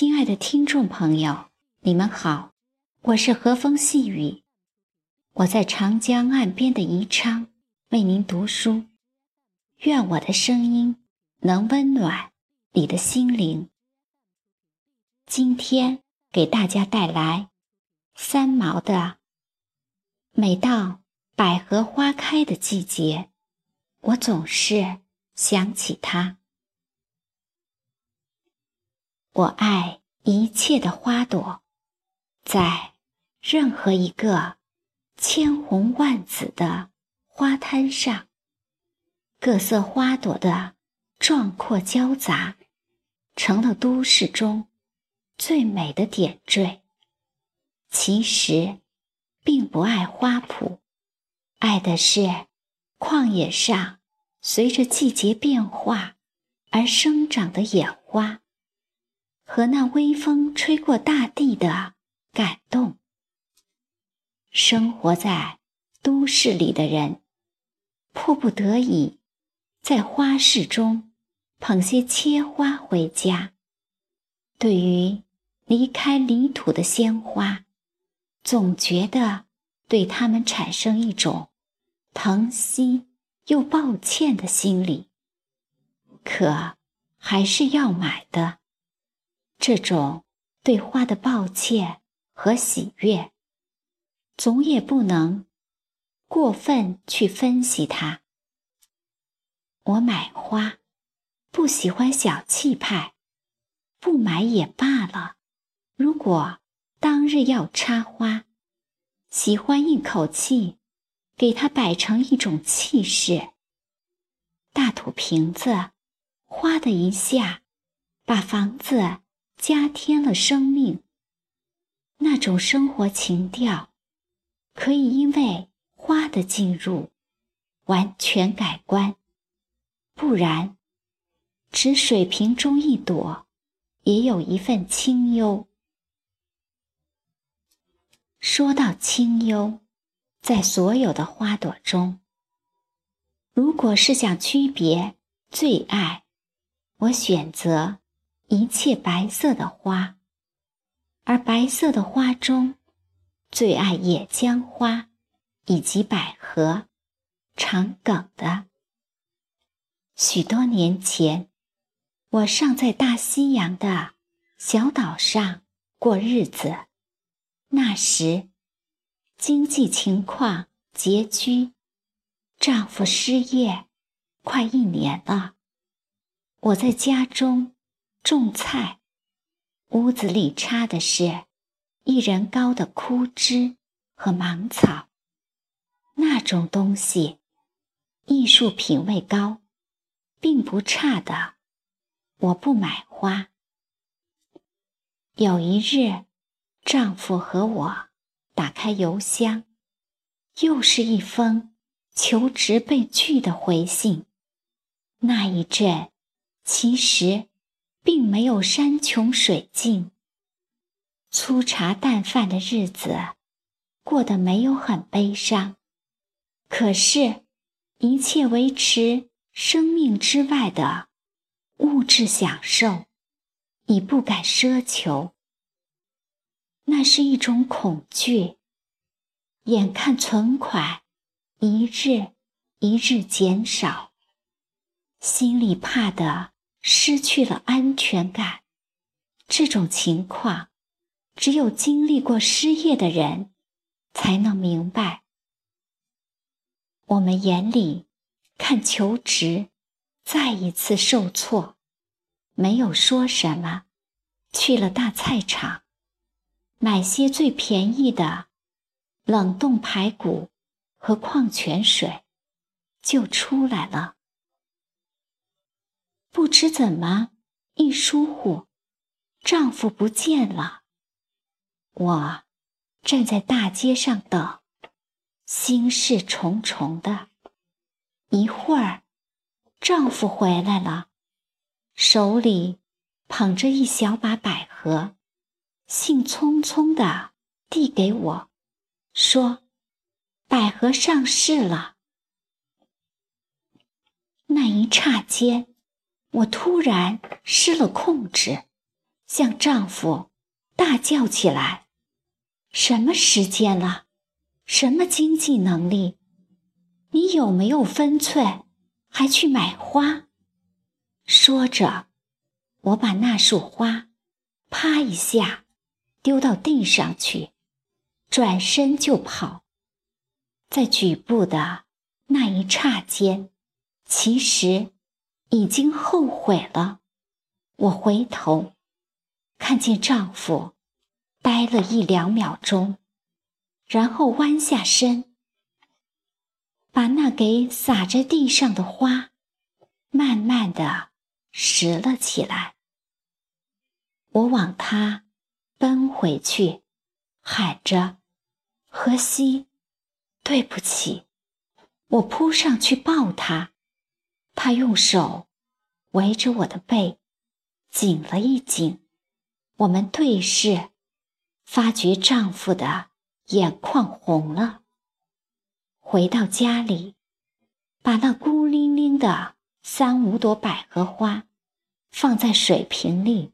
亲爱的听众朋友，你们好，我是和风细雨，我在长江岸边的宜昌为您读书，愿我的声音能温暖你的心灵。今天给大家带来三毛的。每到百合花开的季节，我总是想起他。我爱一切的花朵，在任何一个千红万紫的花滩上，各色花朵的壮阔交杂，成了都市中最美的点缀。其实，并不爱花圃，爱的是旷野上随着季节变化而生长的野花。和那微风吹过大地的感动。生活在都市里的人，迫不得已在花市中捧些切花回家。对于离开泥土的鲜花，总觉得对他们产生一种疼惜又抱歉的心理，可还是要买的。这种对花的抱歉和喜悦，总也不能过分去分析它。我买花，不喜欢小气派，不买也罢了。如果当日要插花，喜欢一口气给它摆成一种气势。大土瓶子，哗的一下，把房子。加添了生命，那种生活情调，可以因为花的进入完全改观。不然，只水瓶中一朵，也有一份清幽。说到清幽，在所有的花朵中，如果是想区别最爱，我选择。一切白色的花，而白色的花中，最爱野姜花以及百合、长梗的。许多年前，我尚在大西洋的小岛上过日子，那时经济情况拮据，丈夫失业快一年了，我在家中。种菜，屋子里插的是一人高的枯枝和芒草，那种东西，艺术品味高，并不差的。我不买花。有一日，丈夫和我打开邮箱，又是一封求职被拒的回信。那一阵，其实。并没有山穷水尽，粗茶淡饭的日子过得没有很悲伤，可是，一切维持生命之外的物质享受，已不敢奢求。那是一种恐惧，眼看存款一日一日减少，心里怕的。失去了安全感，这种情况，只有经历过失业的人才能明白。我们眼里看求职，再一次受挫，没有说什么，去了大菜场，买些最便宜的冷冻排骨和矿泉水，就出来了。不知怎么一疏忽，丈夫不见了。我站在大街上等，心事重重的。一会儿，丈夫回来了，手里捧着一小把百合，兴匆匆的递给我，说：“百合上市了。”那一刹间。我突然失了控制，向丈夫大叫起来：“什么时间了？什么经济能力？你有没有分寸？还去买花？”说着，我把那束花啪一下丢到地上去，转身就跑。在举步的那一刹间，其实已经后悔了。我回头。看见丈夫，呆了一两秒钟，然后弯下身，把那给洒在地上的花，慢慢的拾了起来。我往他奔回去，喊着：“荷西，对不起。”我扑上去抱他，他用手围着我的背，紧了一紧。我们对视，发觉丈夫的眼眶红了。回到家里，把那孤零零的三五朵百合花放在水瓶里，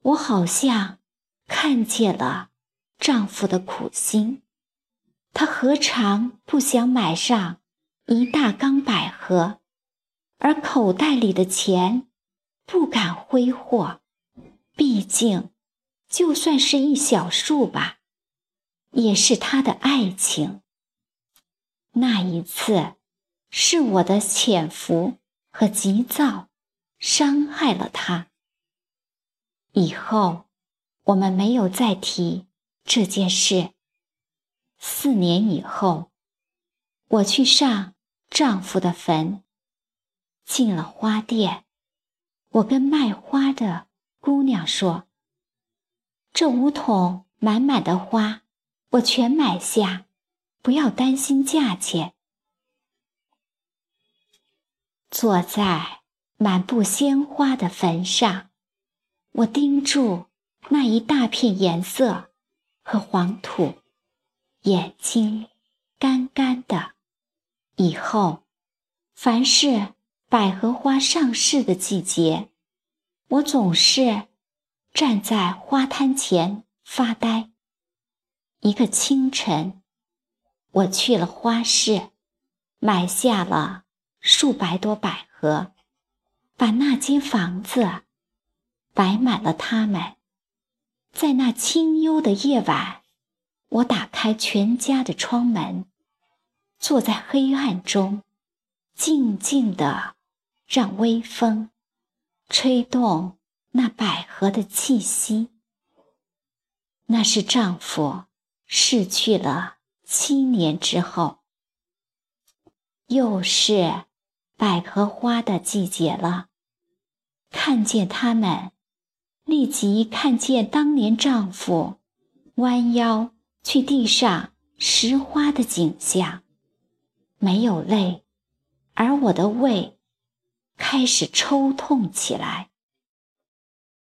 我好像看见了丈夫的苦心。他何尝不想买上一大缸百合，而口袋里的钱不敢挥霍。毕竟，就算是一小束吧，也是他的爱情。那一次，是我的潜伏和急躁伤害了他。以后，我们没有再提这件事。四年以后，我去上丈夫的坟，进了花店，我跟卖花的。姑娘说：“这五桶满满的花，我全买下，不要担心价钱。”坐在满布鲜花的坟上，我盯住那一大片颜色和黄土，眼睛干干的。以后，凡是百合花上市的季节。我总是站在花摊前发呆。一个清晨，我去了花市，买下了数百朵百合，把那间房子摆满了它们。在那清幽的夜晚，我打开全家的窗门，坐在黑暗中，静静的让微风。吹动那百合的气息，那是丈夫逝去了七年之后，又是百合花的季节了。看见他们，立即看见当年丈夫弯腰去地上拾花的景象，没有泪，而我的胃。开始抽痛起来。